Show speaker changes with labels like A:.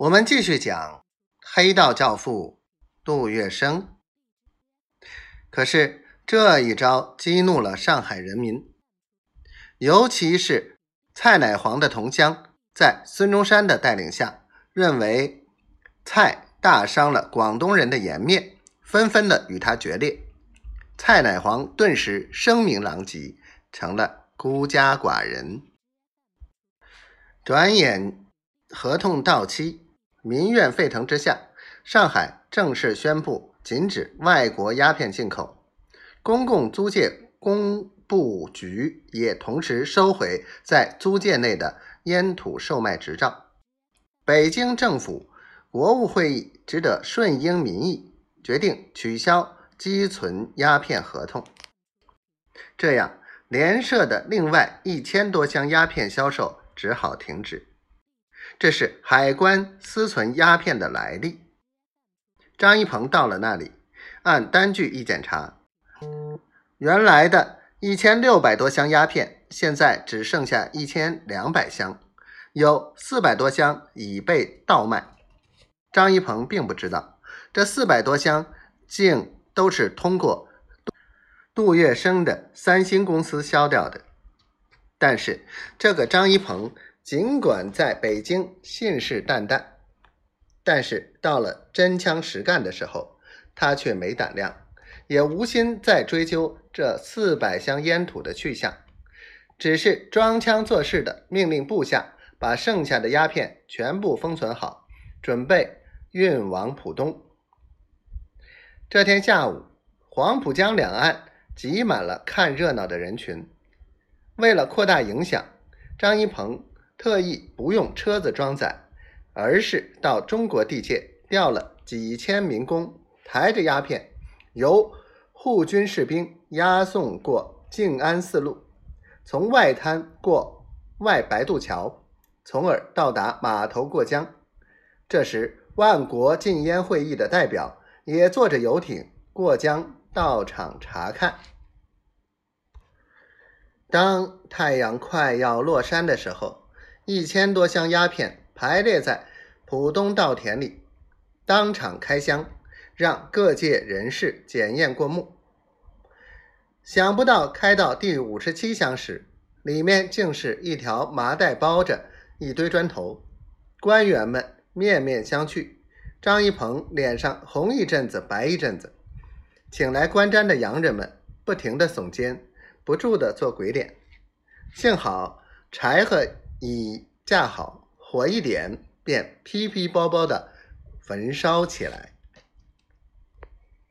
A: 我们继续讲黑道教父杜月笙。可是这一招激怒了上海人民，尤其是蔡乃煌的同乡，在孙中山的带领下，认为蔡大伤了广东人的颜面，纷纷的与他决裂。蔡乃煌顿时声名狼藉，成了孤家寡人。转眼合同到期，民怨沸腾之下，上海正式宣布禁止外国鸦片进口。公共租界工部局也同时收回在租界内的烟土售卖执照。北京政府国务会议只得顺应民意，决定取消。积存鸦片合同，这样联社的另外一千多箱鸦片销售只好停止。这是海关私存鸦片的来历。张一鹏到了那里，按单据一检查，原来的一千六百多箱鸦片，现在只剩下一千两百箱，有四百多箱已被倒卖。张一鹏并不知道，这四百多箱竟。都是通过杜月笙的三星公司销掉的，但是这个张一鹏尽管在北京信誓旦旦，但是到了真枪实干的时候，他却没胆量，也无心再追究这四百箱烟土的去向，只是装腔作势的命令部下把剩下的鸦片全部封存好，准备运往浦东。这天下午，黄浦江两岸挤满了看热闹的人群。为了扩大影响，张一鹏特意不用车子装载，而是到中国地界调了几千民工，抬着鸦片，由护军士兵押送过静安寺路，从外滩过外白渡桥，从而到达码头过江。这时，万国禁烟会议的代表。也坐着游艇过江到场查看。当太阳快要落山的时候，一千多箱鸦片排列在浦东稻田里，当场开箱，让各界人士检验过目。想不到开到第五十七箱时，里面竟是一条麻袋包着一堆砖头，官员们面面相觑。张一鹏脸上红一阵子，白一阵子，请来观瞻的洋人们不停地耸肩，不住地做鬼脸。幸好柴禾已架好，火一点便噼噼包包的焚烧起来。